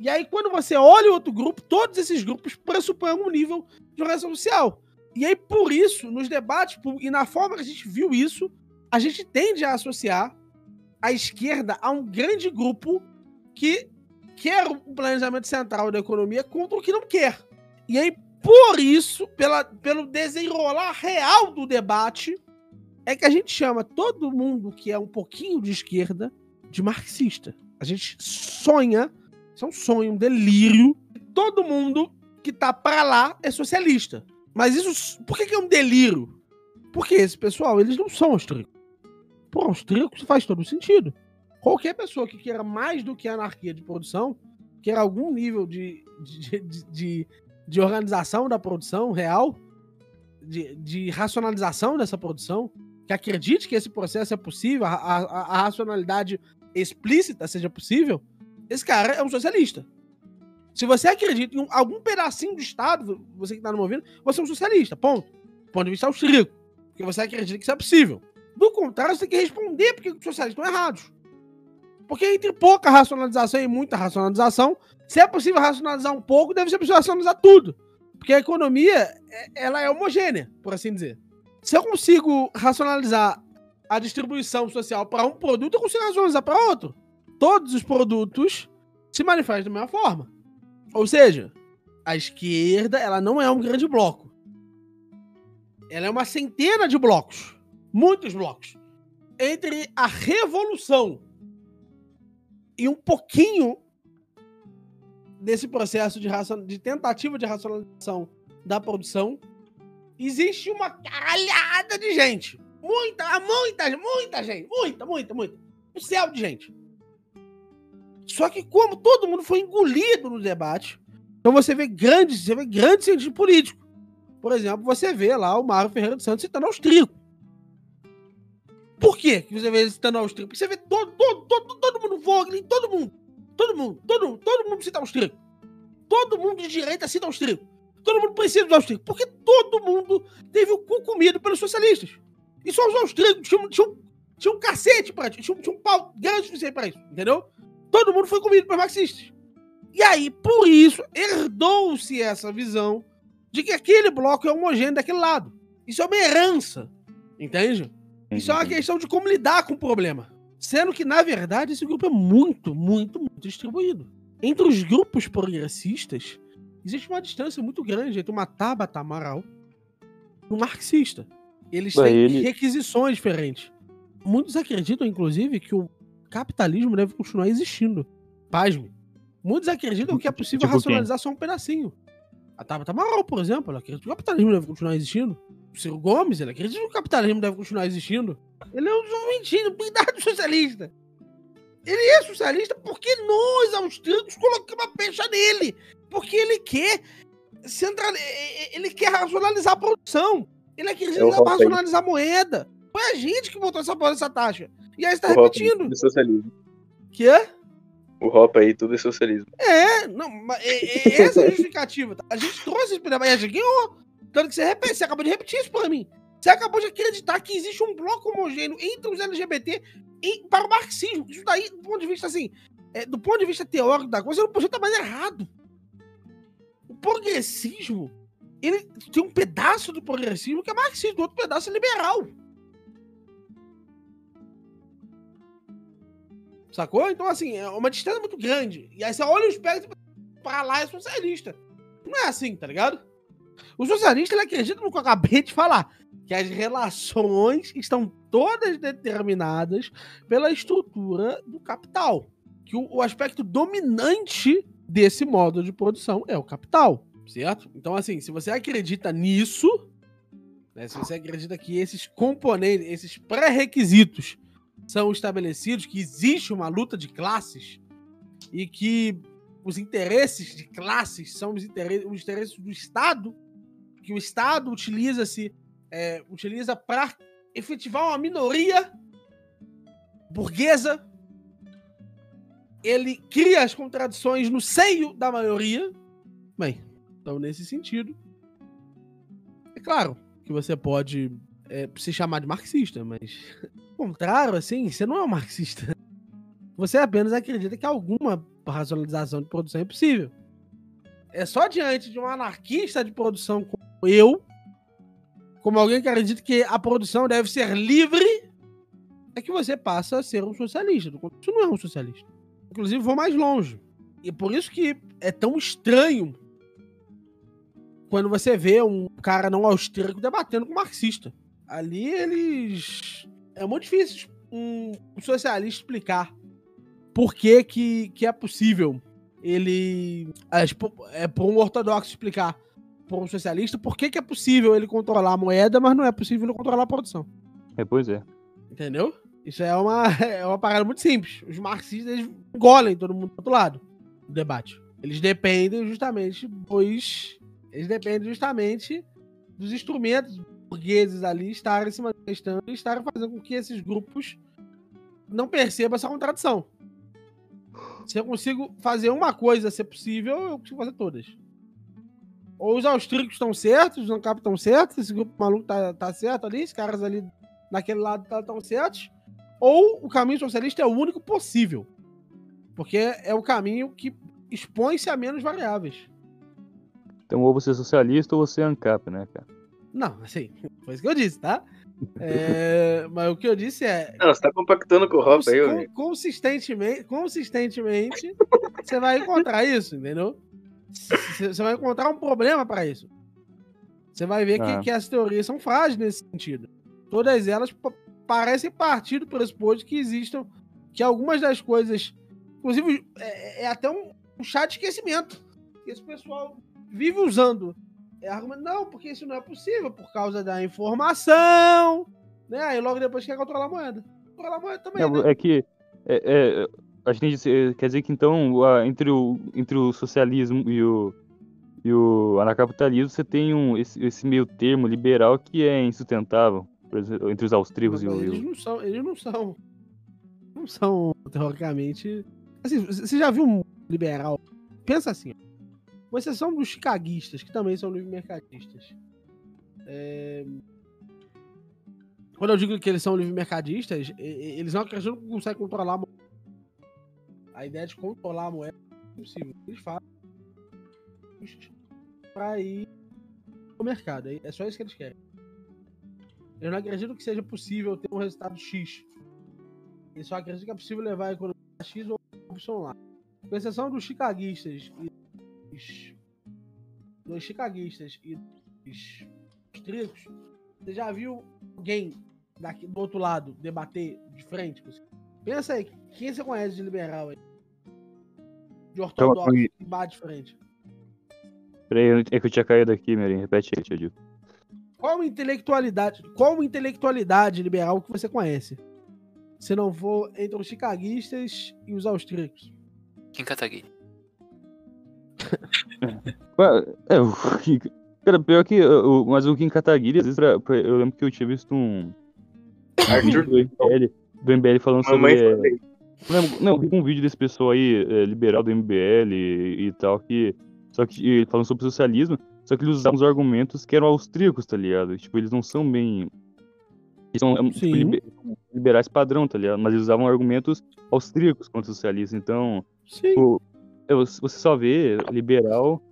E aí, quando você olha o outro grupo, todos esses grupos pressupõem um nível de organização social. E aí, por isso, nos debates e na forma que a gente viu isso, a gente tende a associar a esquerda a um grande grupo que quer o planejamento central da economia contra o que não quer. E aí, por isso, pela, pelo desenrolar real do debate, é que a gente chama todo mundo que é um pouquinho de esquerda de marxista. A gente sonha, isso é um sonho, um delírio, todo mundo que tá pra lá é socialista. Mas isso, por que, que é um delírio? Porque esse pessoal, eles não são austríacos. Pô, austríaco faz todo sentido. Qualquer pessoa que queira mais do que anarquia de produção, queira algum nível de, de, de, de, de organização da produção real, de, de racionalização dessa produção, que acredite que esse processo é possível, a, a, a racionalidade explícita seja possível, esse cara é um socialista. Se você acredita em um- algum pedacinho do Estado, você que está no ouvindo, você é um socialista, ponto. Ponto de vista austríaco. Porque você acredita que isso é possível. Do contrário, você tem que responder porque os socialistas estão errados. Porque entre pouca racionalização e muita racionalização, se é possível racionalizar um pouco, deve ser possível racionalizar tudo. Porque a economia, é- ela é homogênea, por assim dizer. Se eu consigo racionalizar a distribuição social para um produto, eu consigo racionalizar para outro. Todos os produtos se manifestam da mesma forma. Ou seja, a esquerda ela não é um grande bloco. Ela é uma centena de blocos. Muitos blocos. Entre a revolução e um pouquinho desse processo de, de tentativa de racionalização da produção, existe uma caralhada de gente. Muita, muita, muita gente. Muita, muita, muita. Um céu de gente. Só que como todo mundo foi engolido no debate, então você vê grandes, você vê grandes cientistas políticos. Por exemplo, você vê lá o Mário Ferreira dos Santos citando austríaco. Por quê que você vê ele citando austríaco? Porque você vê todo, todo, todo, todo mundo Vogel, todo mundo, todo mundo, todo todo mundo cita austríaco. Todo mundo de direita cita austríaco. todo mundo precisa dos austríacos? Porque todo mundo teve o cu comido pelos socialistas. E só os austríacos tinham, tinham, tinham um cacete pra tinham, tinham um pau grande suficiente pra isso, entendeu? Todo mundo foi comido pelos marxistas. E aí, por isso, herdou-se essa visão de que aquele bloco é homogêneo daquele lado. Isso é uma herança, entende? Isso é uma questão de como lidar com o problema. Sendo que, na verdade, esse grupo é muito, muito, muito distribuído. Entre os grupos progressistas, existe uma distância muito grande entre uma Tabata Amaral e um marxista. Eles têm ele- requisições diferentes. Muitos acreditam, inclusive, que o capitalismo deve continuar existindo. Pasme. Muitos acreditam que é possível Tipo quem? racionalizar só um pedacinho. A Tabata Amaral, por exemplo, ela acredita que o capitalismo deve continuar existindo. O Ciro Gomes, ele acredita que o capitalismo deve continuar existindo. Ele é um juventinho, cuidado socialista. Ele é socialista porque nós, austríacos, colocamos a pecha nele. Porque ele quer central... ele quer racionalizar a produção. Ele acredita É que racionalizar a moeda. Foi a gente que botou essa dessa taxa. E aí você tá O repetindo. é socialismo. Que é? O Hoppe aí, tudo é socialismo. É, não, mas é, é essa a justificativa. tá? A gente trouxe isso pra mas a gente ganhou. Tanto que você repete, você acabou de repetir isso pra mim. Você acabou de acreditar que existe um bloco homogêneo entre os LGBT e para o marxismo. Isso daí, do ponto de vista assim, é, do ponto de vista teórico da coisa, não podia estar mais errado. O progressismo, ele tem um pedaço do progressismo que é marxismo, outro pedaço é liberal. Sacou? Então, assim, é uma distância muito grande. E aí você olha os pés e pra lá é socialista. Não é assim, tá ligado? O socialista ele acredita no que eu acabei de falar, que as relações estão todas determinadas pela estrutura do capital. Que o, o aspecto dominante desse modo de produção é o capital, certo? Então, assim, se você acredita nisso, né, se você acredita que esses componentes, esses pré-requisitos são estabelecidos, que existe uma luta de classes e que os interesses de classes são os interesses, os interesses do Estado, que o Estado utiliza-se é, utiliza para efetivar uma minoria burguesa. Ele cria as contradições no seio da maioria. Bem, então nesse sentido, é claro que você pode é, se chamar de marxista, mas contrário, assim, você não é um marxista. Você apenas acredita que alguma racionalização de produção é possível. É só diante de um anarquista de produção como eu, como alguém que acredita que a produção deve ser livre, é que você passa a ser um socialista. Isso não é um socialista. Inclusive, vou mais longe. E por isso que é tão estranho quando você vê um cara não austríaco debatendo com um marxista. Ali eles. É muito difícil um socialista explicar por que, que, que é possível ele. É, tipo, é por um ortodoxo explicar por um socialista por que, que é possível ele controlar a moeda, mas não é possível ele controlar a produção. É, pois é. Entendeu? Isso é uma, é uma parada muito simples. Os marxistas eles engolem todo mundo do outro lado do debate. Eles dependem justamente dos. Eles dependem justamente dos instrumentos burgueses ali estarem se manifestando e estarem fazendo com que esses grupos não percebam essa contradição. Se eu consigo fazer uma coisa ser possível, eu consigo fazer todas. Ou os austríacos estão certos, os ANCAP estão certos, esse grupo maluco tá, tá certo ali, os caras ali naquele lado estão certos. Ou o caminho socialista é o único possível. Porque é o caminho que expõe-se a menos variáveis. Então, ou você é socialista ou você é ANCAP, né, cara? Não, assim, foi isso que eu disse, tá? É, mas o que eu disse é. Não, você tá compactando com o Hoppe aí, consistentemente, consistentemente, você vai encontrar isso, entendeu? Você vai encontrar um problema para isso. Você vai ver que, Ah. que as teorias são frágeis nesse sentido. Todas elas pa- parecem partir do pressuposto que existam, que algumas das coisas, inclusive, é, é até um, um chá de esquecimento. Que esse pessoal vive usando. É argumento, não, porque isso não é possível por causa da informação, né? Aí logo depois quer controlar a moeda. Controlar a moeda também, né? É, é que. É, é, a gente quer dizer que então, entre, o, entre o socialismo e o, e o anarcapitalismo, você tem um, esse, esse meio termo liberal que é insustentável. Exemplo, entre os austríacos e o. eles não são, eles não são. Não são, teoricamente. Assim, você já viu um liberal? Pensa assim, ó. Com exceção dos chicaguistas, que também são livre-mercadistas. É, Quando eu digo que eles são livre-mercadistas, eles não acreditam que conseguem controlar a moeda. A ideia de controlar a moeda é impossível. Eles fazem para ir ao mercado. É é só isso que eles querem. Eu não acredito que seja possível ter um resultado X. Eu só acredito que é possível levar a economia X ou Y lá. Com exceção dos chicaguistas e dos, dos chicaguistas e dos austríacos, você já viu alguém daqui do outro lado debater de frente? Pensa aí, quem você conhece de liberal aí? De ortodoxo que bate de frente. Peraí, é que eu tinha caído aqui, Mirim. Repete aí, tio. Qual intelectualidade, qual intelectualidade liberal que você conhece? Se não for entre os chicaguistas e os austríacos. Kim Kataguiri. É, o Cara, pior que. o- Mas o Kim Kataguiri, às vezes, pra- pra- eu lembro que eu tinha visto um. Arthur, do MBL, do MBL falando mamãe sobre. é. Não, um vídeo desse pessoal aí, é, liberal do MBL e, e tal, que. Só que e falando sobre socialismo, só que eles usavam os argumentos que eram austríacos, tá ligado? Tipo, eles não são bem. Eles são é, tipo, liber- liberais padrão, tá ligado? Mas eles usavam argumentos austríacos contra o socialismo. Então, Sim. o- você você só vê liberal,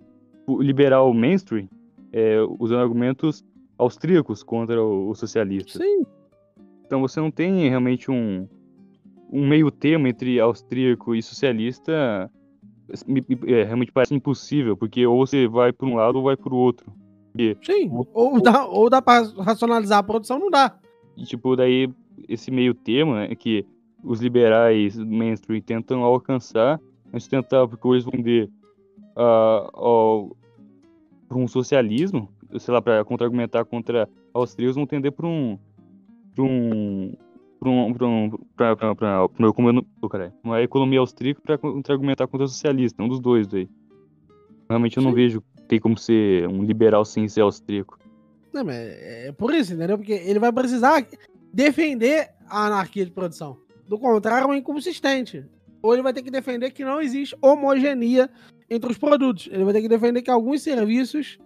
o liberal mainstream, é, usando argumentos austríacos contra o, o socialista. Sim. Então você não tem realmente um, um meio termo entre austríaco e socialista. é, realmente parece impossível, porque ou você vai por um lado ou vai por outro. Sim. Ou dá, ou dá pra racionalizar a produção, não dá. E, tipo, daí esse meio termo, né, que os liberais mainstream tentam alcançar, é sustentável, porque eles vão ah, ao, por um socialismo, sei lá, para contra-argumentar contra austríacos, vão tender por um. por um. por um. por um. pra, pra, pra, pra uma economia- oh, caralho, uma economia austríaca para contra-argumentar contra o socialista, um dos dois daí. Realmente eu não Sim. vejo tem como ser um liberal sem ser austríaco. Não, mas é por isso, entendeu? Porque ele vai precisar defender a anarquia de produção. Do contrário, é um inconsistente. Ou ele vai ter que defender que não existe homogeneia entre os produtos. Ele vai ter que defender que alguns serviços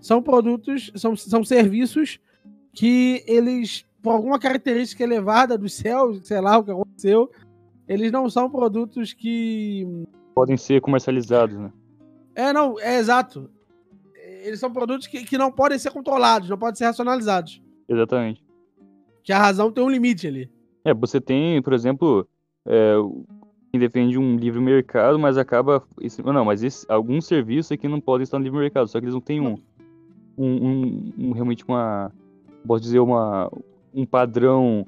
são produtos, são, são serviços que eles, por alguma característica elevada dos céus, sei lá o que aconteceu, eles não são produtos que Podem ser comercializados, né? é, não, é exato. Eles são produtos que, que não podem ser controlados, não podem ser racionalizados. Exatamente. Que a razão tem um limite ali. É, você tem, por exemplo, é, o- quem defende um livre mercado, mas acaba. não, mas esse- alguns serviços aqui não podem estar no livre mercado, só que eles não têm um, um, um- um- realmente uma. Posso dizer, uma, um padrão.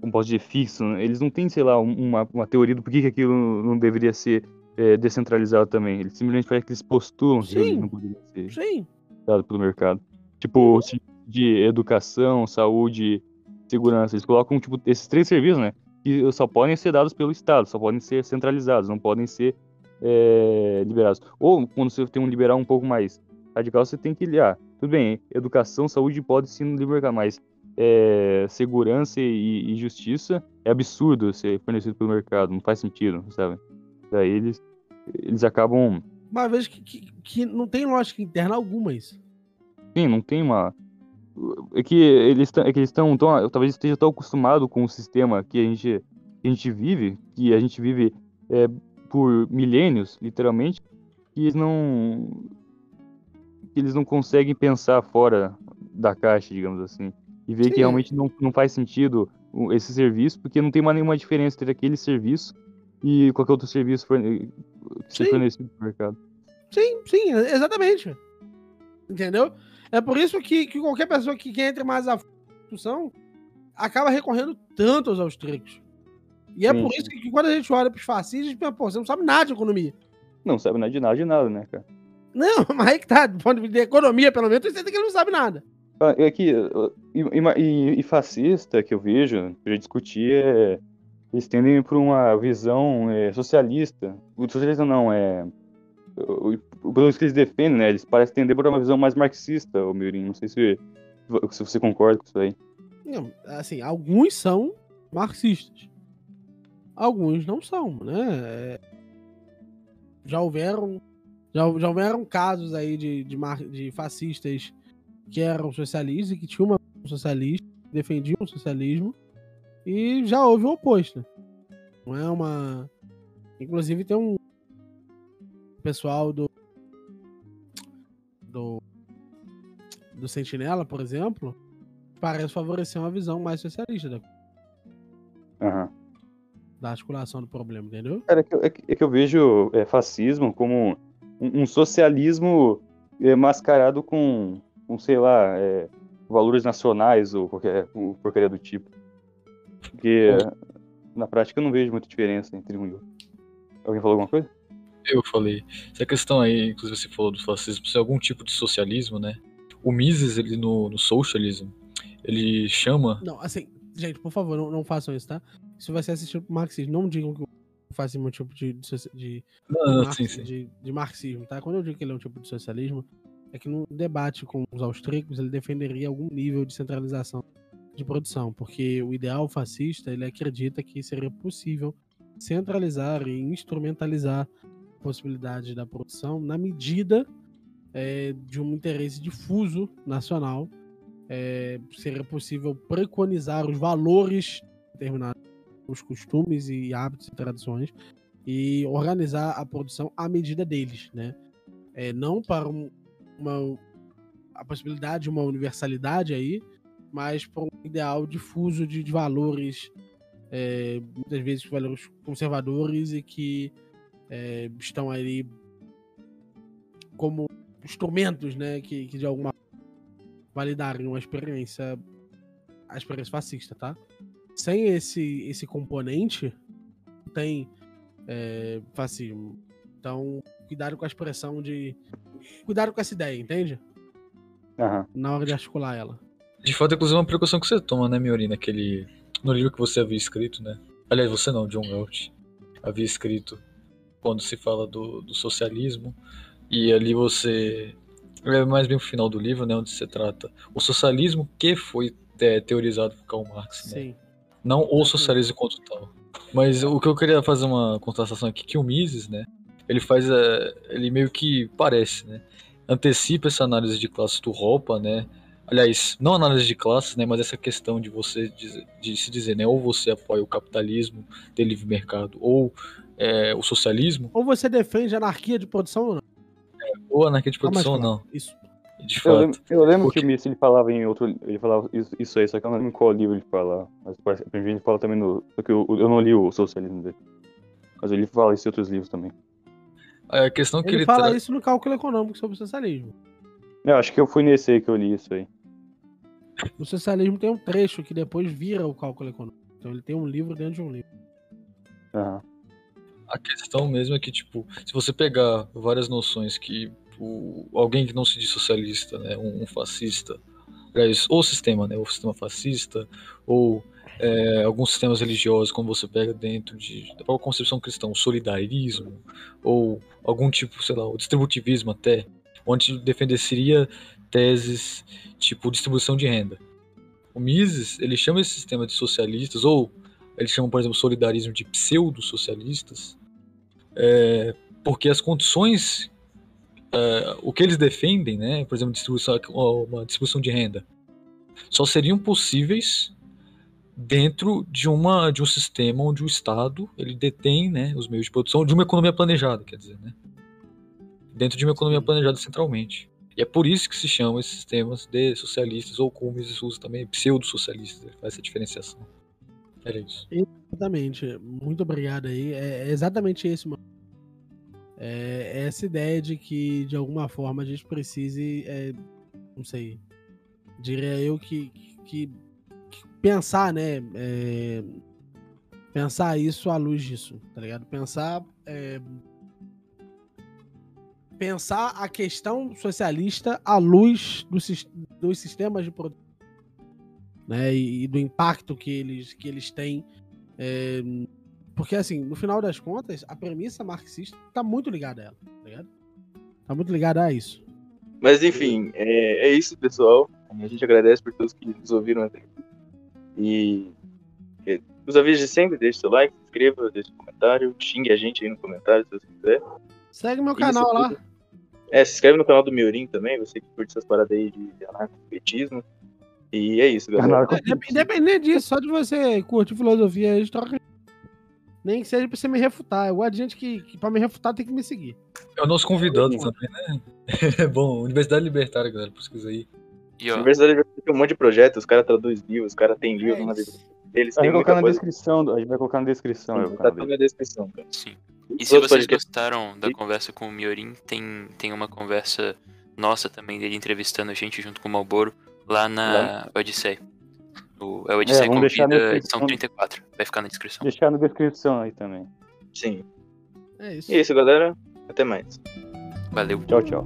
Como posso dizer, fixo. né? Eles não têm, sei lá, um- uma, uma teoria do porquê que aquilo não deveria ser é, descentralizado também. Eles simplesmente parece que eles postulam que Sim. aquilo não poderia ser Sim. dado pelo mercado. Tipo, de educação, saúde, segurança. Eles colocam, tipo, esses três serviços, né? Que só podem ser dados pelo Estado, só podem ser centralizados, não podem ser é, liberados. Ou, quando você tem um liberal um pouco mais radical, você tem que olhar. Tudo bem, educação, saúde pode sim mercado, mas é, segurança e, e justiça é absurdo ser fornecido pelo mercado, não faz sentido, sabe? Daí eles, eles acabam Uma vez que, que, que não tem lógica interna alguma isso. Sim, não tem uma. É que eles é que eles estão tão, talvez esteja tão acostumado com o sistema que a gente, que a gente vive, que a gente vive é, por milênios, literalmente, que eles não que eles não conseguem pensar fora da caixa, digamos assim, e ver Sim. que realmente não, não faz sentido esse serviço, porque não tem mais nenhuma diferença entre aquele serviço e qualquer outro serviço forne- Sim. fornecido no mercado. Sim, sim, exatamente. Entendeu? É por isso que, que qualquer pessoa que, que entre mais a discussão acaba recorrendo tanto aos austríacos. E é Sim, por isso que, que quando a gente olha para os fascistas, a gente pensa, pô, você não sabe nada de economia. Não sabe nada de nada de nada, né, cara? Não, mas aí que tá, do ponto de vista de economia, pelo menos, você tem que ele não sabe nada. Ah, É que e, e- e fascista que eu vejo, que eu já discuti, é, eles tendem para uma visão é, socialista. O socialista não, é. O, o, pelo que eles defendem, né? Eles parecem tender para uma visão mais marxista, o Mirim. Não sei se, se você concorda com isso aí. Não, assim, alguns são marxistas. Alguns não são, né? É, Já houveram Já, já houveram casos aí de, de, mar- de fascistas que eram socialistas e que tinham uma socialista, defendiam o socialismo, e já houve o oposto. Não é uma. Inclusive tem um pessoal do. Do. do Sentinela, por exemplo, parece favorecer uma visão mais socialista da, Aham. da articulação do problema, entendeu? Cara, é que, eu- é que- é que eu vejo é, fascismo como um, um socialismo é, mascarado com, com, sei lá, é, valores nacionais ou qualquer ou porcaria do tipo. Porque na prática eu não vejo muita diferença entre um e outro. Alguém falou alguma coisa? Eu falei. Essa questão aí, inclusive você falou do fascismo, ser algum tipo de socialismo, né? O Mises, ele no, no socialism, ele chama. Não, assim, gente, por favor, não, não façam isso, tá? Ser assistido pro marxismo. Não digam que o fascismo é um tipo de, de, de, Não, de não, marx- sim, sim. de- de marxismo, tá? Quando eu digo que ele é um tipo de socialismo, é que no debate com os austríacos ele defenderia algum nível de centralização de produção, porque o ideal fascista ele acredita que seria possível centralizar e instrumentalizar possibilidade da produção na medida eh, de um interesse difuso nacional. eh, seria possível preconizar os valores determinados, os costumes e hábitos e tradições e organizar a produção à medida deles, né? É, não para um- uma a possibilidade de uma universalidade aí, mas para um ideal difuso de, de valores, é, muitas vezes valores conservadores e que é, estão ali como instrumentos, né, que, que de alguma validariam a experiência a experiência fascista, tá? Sem esse esse componente, tem é, fascismo. Então, cuidado com a expressão de. Cuidado com essa ideia, entende? Aham. Na hora de articular ela. De fato, inclusive, é uma precaução que você toma, né, Miori, naquele. No livro que você havia escrito, né? Aliás, você não, John Galt. Havia escrito quando se fala do, do socialismo. E ali você. É mais bem pro final do livro, né? Onde se trata o socialismo que foi é, teorizado por Karl Marx, né? Sim. Não o socialismo enquanto tal. Mas o que eu queria fazer uma contrastação aqui, que o Mises, né? Ele faz, é, ele meio que parece, né? Antecipa essa análise de classes do Ropa, né? Aliás, não análise de classes, né? Mas essa questão de você dizer- de se dizer, né? Ou você apoia o capitalismo de livre mercado, ou é, o socialismo, Ou você defende a anarquia de produção ou não. ou anarquia de mais produção, ou claro. não. Isso. De Eu fato. lembro, eu lembro Porque- que o Mises ele falava em outro. Ele falava isso, isso aí, só que eu não lembro em qual livro ele fala. Mas parece que ele fala também no. Só que eu, eu não li o socialismo dele. Mas ele fala isso em outros livros também. A questão que Ele ele, fala tra- isso no cálculo econômico sobre o socialismo. Eu acho que eu fui nesse aí que eu li isso aí. O socialismo tem um trecho que depois vira o cálculo econômico. Então ele tem um livro dentro de um livro. Aham. A questão mesmo é que, tipo, se você pegar várias noções que o, alguém que não se diz socialista, né, um, um fascista, aliás, ou sistema, né, o sistema fascista, ou é, alguns sistemas religiosos, como você pega dentro de, da própria concepção cristã, o solidarismo, ou algum tipo, sei lá, o distributivismo até, onde defenderia teses tipo distribuição de renda. O Mises, ele chama esse sistema de socialistas, ou ele chama, por exemplo, o solidarismo de pseudo-socialistas, é, porque as condições, é, o que eles defendem, né, por exemplo, distribuição, uma distribuição de renda, só seriam possíveis dentro de, uma, de um sistema onde o Estado ele detém né, os meios de produção de uma economia planejada, quer dizer, né? Dentro de uma economia planejada centralmente. É por isso que se chamam esses sistemas de socialistas, ou como eles usam também, pseudo-socialistas, ele faz essa diferenciação. Era isso. Exatamente. Muito obrigado aí. É é exatamente esse, mano. É essa ideia de que, de alguma forma, a gente precise, é, não sei, diria eu que, que, que pensar, né? é, pensar isso à luz disso, tá ligado? Pensar. Pensar a questão socialista à luz do sis- dos sistemas de produção né, e, e do impacto que eles, que eles têm. é, porque, assim, no final das contas, a premissa marxista tá muito ligada a ela, tá ligado? Tá muito ligada a isso. Mas enfim, é, é isso, pessoal. A gente agradece por todos que nos ouviram até aqui. E é, os avisos de sempre, deixe seu like, se inscreva, deixe um comentário, xingue a gente aí no comentário se você quiser. Segue meu Isso canal lá. tudo. É, se inscreve no canal do Miorim também, você que curte essas paradas aí de anarcopetismo. E é isso, galera. Indep- Independente disso, só de você curtir filosofia, a gente troca. Nem que seja pra você me refutar. Eu gosto de gente que, que pra me refutar tem que me seguir. É o nosso convidado também, né? É bom, Universidade Libertária, galera, pesquisa aí. E ó, Universidade Universitária tem um monte de projetos, os caras traduzem livros, os caras têm livros É na vida deles, A gente vai colocar na coisa. descrição, a gente vai colocar na descrição. Tá tudo na descrição, cara. sim. E se vocês gostaram da conversa com o Miorim, tem, tem uma conversa nossa também dele entrevistando a gente junto com o Malboro lá na Odisseia. O, é o Odisseia deixar na Convida, edição 34. Vai ficar na descrição. Deixar na descrição aí também. Sim. É isso. E é isso, galera. Até mais. Valeu. Tchau, tchau.